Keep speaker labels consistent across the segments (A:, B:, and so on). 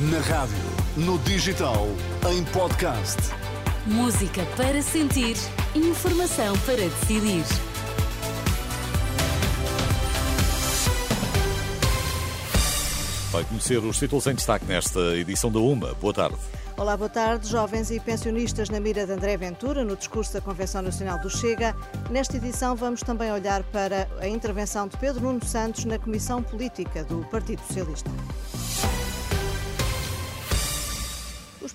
A: Na rádio, no digital, em podcast.
B: Música para sentir, informação para decidir.
C: Vai conhecer os títulos em destaque nesta edição da UMA. Boa tarde.
D: Olá, boa tarde. Jovens e pensionistas na mira de André Ventura, no discurso da Convenção Nacional do Chega. Nesta edição vamos também olhar para a intervenção de Pedro Nuno Santos na Comissão Política do Partido Socialista.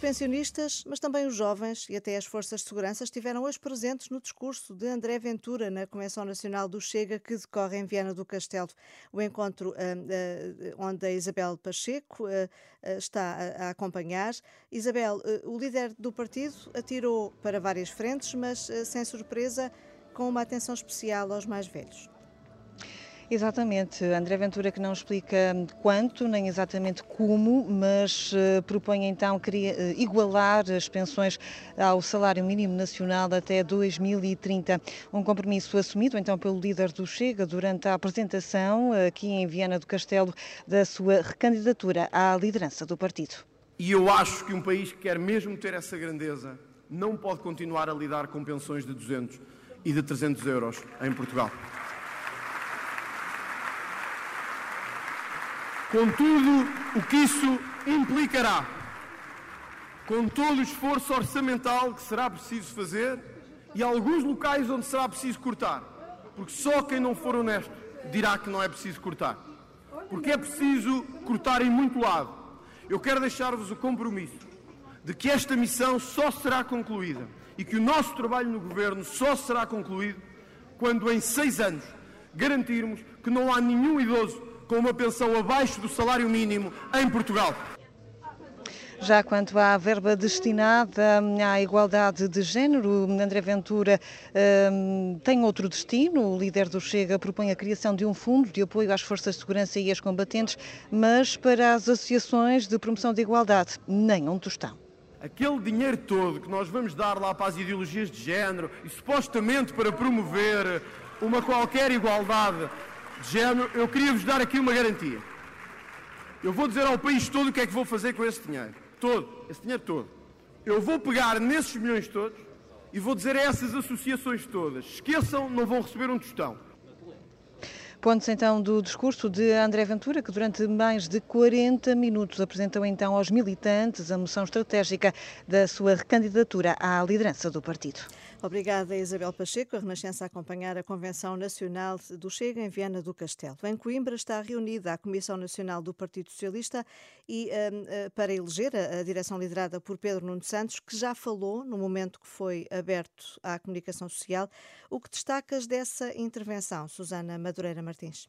D: Pensionistas, mas também os jovens e até as forças de segurança estiveram hoje presentes no discurso de André Ventura na Convenção Nacional do Chega, que decorre em Viana do Castelo. O encontro uh, uh, onde a Isabel Pacheco uh, está a, a, acompanhar. Isabel, o líder do partido atirou para várias frentes, mas sem surpresa, com uma atenção especial aos mais velhos.
E: Exatamente, André Ventura que não explica quanto, nem exatamente como, mas uh, propõe então queria, uh, igualar as pensões ao salário mínimo nacional até 2030. Um compromisso assumido então pelo líder do Chega durante a apresentação aqui em Viana do Castelo da sua recandidatura à liderança do partido.
F: E eu acho que um país que quer mesmo ter essa grandeza não pode continuar a lidar com pensões de 200 e de 300 euros em Portugal. Com tudo o que isso implicará, com todo o esforço orçamental que será preciso fazer e alguns locais onde será preciso cortar, porque só quem não for honesto dirá que não é preciso cortar. Porque é preciso cortar em muito lado. Eu quero deixar-vos o compromisso de que esta missão só será concluída e que o nosso trabalho no Governo só será concluído quando, em seis anos, garantirmos que não há nenhum idoso com uma pensão abaixo do salário mínimo em Portugal.
E: Já quanto à verba destinada à igualdade de género, André Ventura um, tem outro destino. O líder do Chega propõe a criação de um fundo de apoio às forças de segurança e aos combatentes, mas para as associações de promoção de igualdade, nem um tostão.
F: Aquele dinheiro todo que nós vamos dar lá para as ideologias de género e supostamente para promover uma qualquer igualdade de género, eu queria vos dar aqui uma garantia. Eu vou dizer ao país todo o que é que vou fazer com esse dinheiro. Todo, esse dinheiro todo. Eu vou pegar nesses milhões todos e vou dizer a essas associações todas: esqueçam, não vão receber um tostão.
E: Pontos então do discurso de André Ventura, que durante mais de 40 minutos apresentou então aos militantes a moção estratégica da sua recandidatura à liderança do partido.
D: Obrigada, Isabel Pacheco. A Renascença a acompanhar a Convenção Nacional do Chega em Viana do Castelo. Em Coimbra está reunida a Comissão Nacional do Partido Socialista e um, para eleger a, direção liderada por Pedro Nuno Santos, que já falou no momento que foi aberto à comunicação social. O que destacas dessa intervenção, Susana Madureira Martins?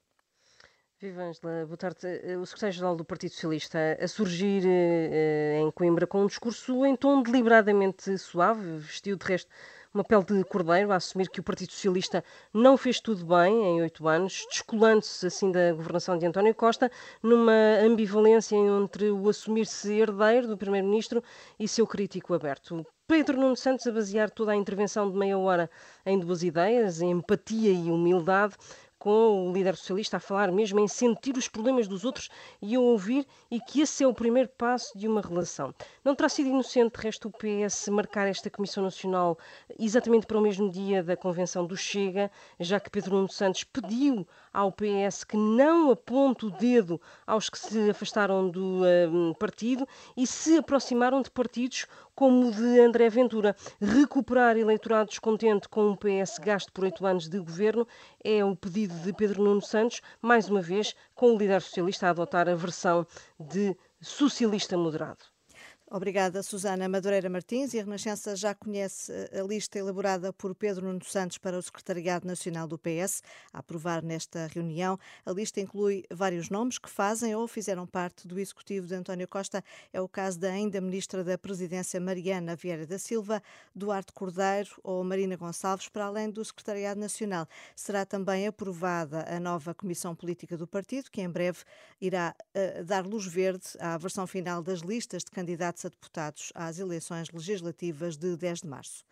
G: Viva Angela, boa tarde. O secretário-geral do Partido Socialista a surgir eh, em Coimbra com um discurso em tom deliberadamente suave, vestiu de resto uma pele de cordeiro a assumir que o Partido Socialista não fez tudo bem em oito anos, descolando-se assim da governação de António Costa, numa ambivalência entre o assumir-se herdeiro do Primeiro-Ministro e seu crítico aberto. Pedro Nuno Santos a basear toda a intervenção de meia hora em duas ideias, em empatia e humildade, com o líder socialista a falar mesmo em sentir os problemas dos outros e a ouvir, e que esse é o primeiro passo de uma relação. Não terá sido inocente, de resto, o PS marcar esta Comissão Nacional exatamente para o mesmo dia da convenção do Chega, já que Pedro Nuno Santos pediu ao PS que não aponte o dedo aos que se afastaram do uh, partido e se aproximaram de partidos como o de André Ventura. Recuperar eleitorado descontente com um PS gasto por oito anos de governo é o pedido de Pedro Nuno Santos, mais uma vez com o líder socialista a adotar a versão de socialista moderado.
D: Obrigada, Susana Madureira Martins. E a Renascença já conhece a lista elaborada por Pedro Nuno Santos para o Secretariado Nacional do PS, a aprovar nesta reunião. A lista inclui vários nomes que fazem ou fizeram parte do executivo de António Costa. É o caso da ainda Ministra da Presidência, Mariana Vieira da Silva, Duarte Cordeiro ou Marina Gonçalves, para além do Secretariado Nacional. Será também aprovada a nova Comissão Política do Partido, que em breve irá uh, dar luz verde à versão final das listas de candidatos deputados às eleições legislativas de 10 de março.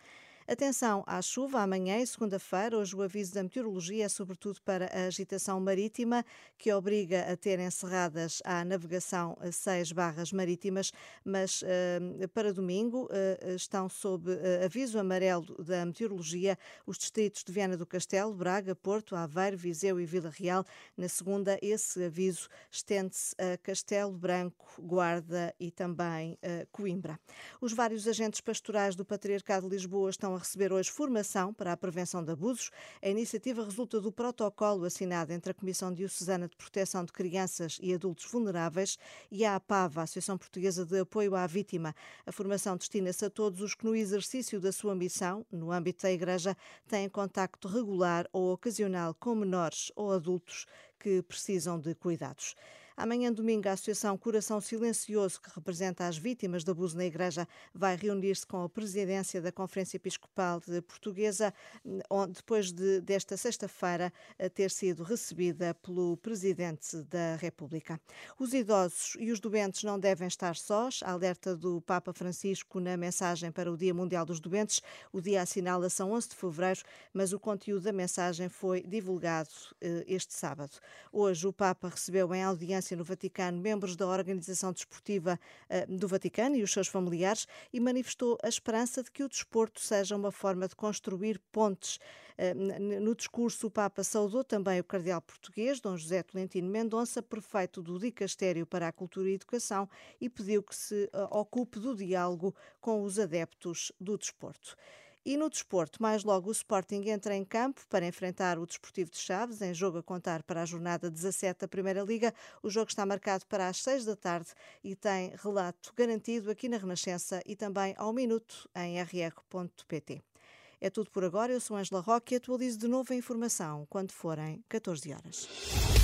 D: Atenção à chuva amanhã e segunda-feira. Hoje o aviso da meteorologia é sobretudo para a agitação marítima, que obriga a ter encerradas a navegação seis barras marítimas, mas uh, para domingo uh, estão sob aviso amarelo da meteorologia os distritos de Viana do Castelo, Braga, Porto, Aveiro, Viseu e Vila Real. Na segunda, esse aviso estende-se a Castelo Branco, Guarda e também Coimbra. Os vários agentes pastorais do Patriarcado de Lisboa estão a receber hoje formação para a prevenção de abusos. A iniciativa resulta do protocolo assinado entre a Comissão Diocesana de Proteção de Crianças e Adultos Vulneráveis e a APAVA, a Associação Portuguesa de Apoio à Vítima. A formação destina-se a todos os que, no exercício da sua missão, no âmbito da Igreja, têm contacto regular ou ocasional com menores ou adultos que precisam de cuidados. Amanhã, domingo, a Associação Coração Silencioso, que representa as vítimas de abuso na Igreja, vai reunir-se com a presidência da Conferência Episcopal Portuguesa, depois de, desta sexta-feira ter sido recebida pelo Presidente da República. Os idosos e os doentes não devem estar sós, alerta do Papa Francisco na mensagem para o Dia Mundial dos Doentes. O dia assinala-se 11 de fevereiro, mas o conteúdo da mensagem foi divulgado eh, este sábado. Hoje, o Papa recebeu em audiência no Vaticano membros da Organização Desportiva eh, do Vaticano e os seus familiares e manifestou a esperança de que o desporto seja uma forma de construir pontes. Eh, no discurso, o Papa saudou também o cardeal português, Dom José Tolentino Mendonça, prefeito do Dicastério para a Cultura e Educação, e pediu que se eh, ocupe do diálogo com os adeptos do desporto. E no desporto, mais logo o Sporting entra em campo para enfrentar o Desportivo de Chaves, em jogo a contar para a jornada 17 da Primeira Liga. O jogo está marcado para as 6 da tarde e tem relato garantido aqui na Renascença e também ao minuto em rr.pt. É tudo por agora. Eu sou Angela Roque e atualizo de novo a informação quando forem 14 horas.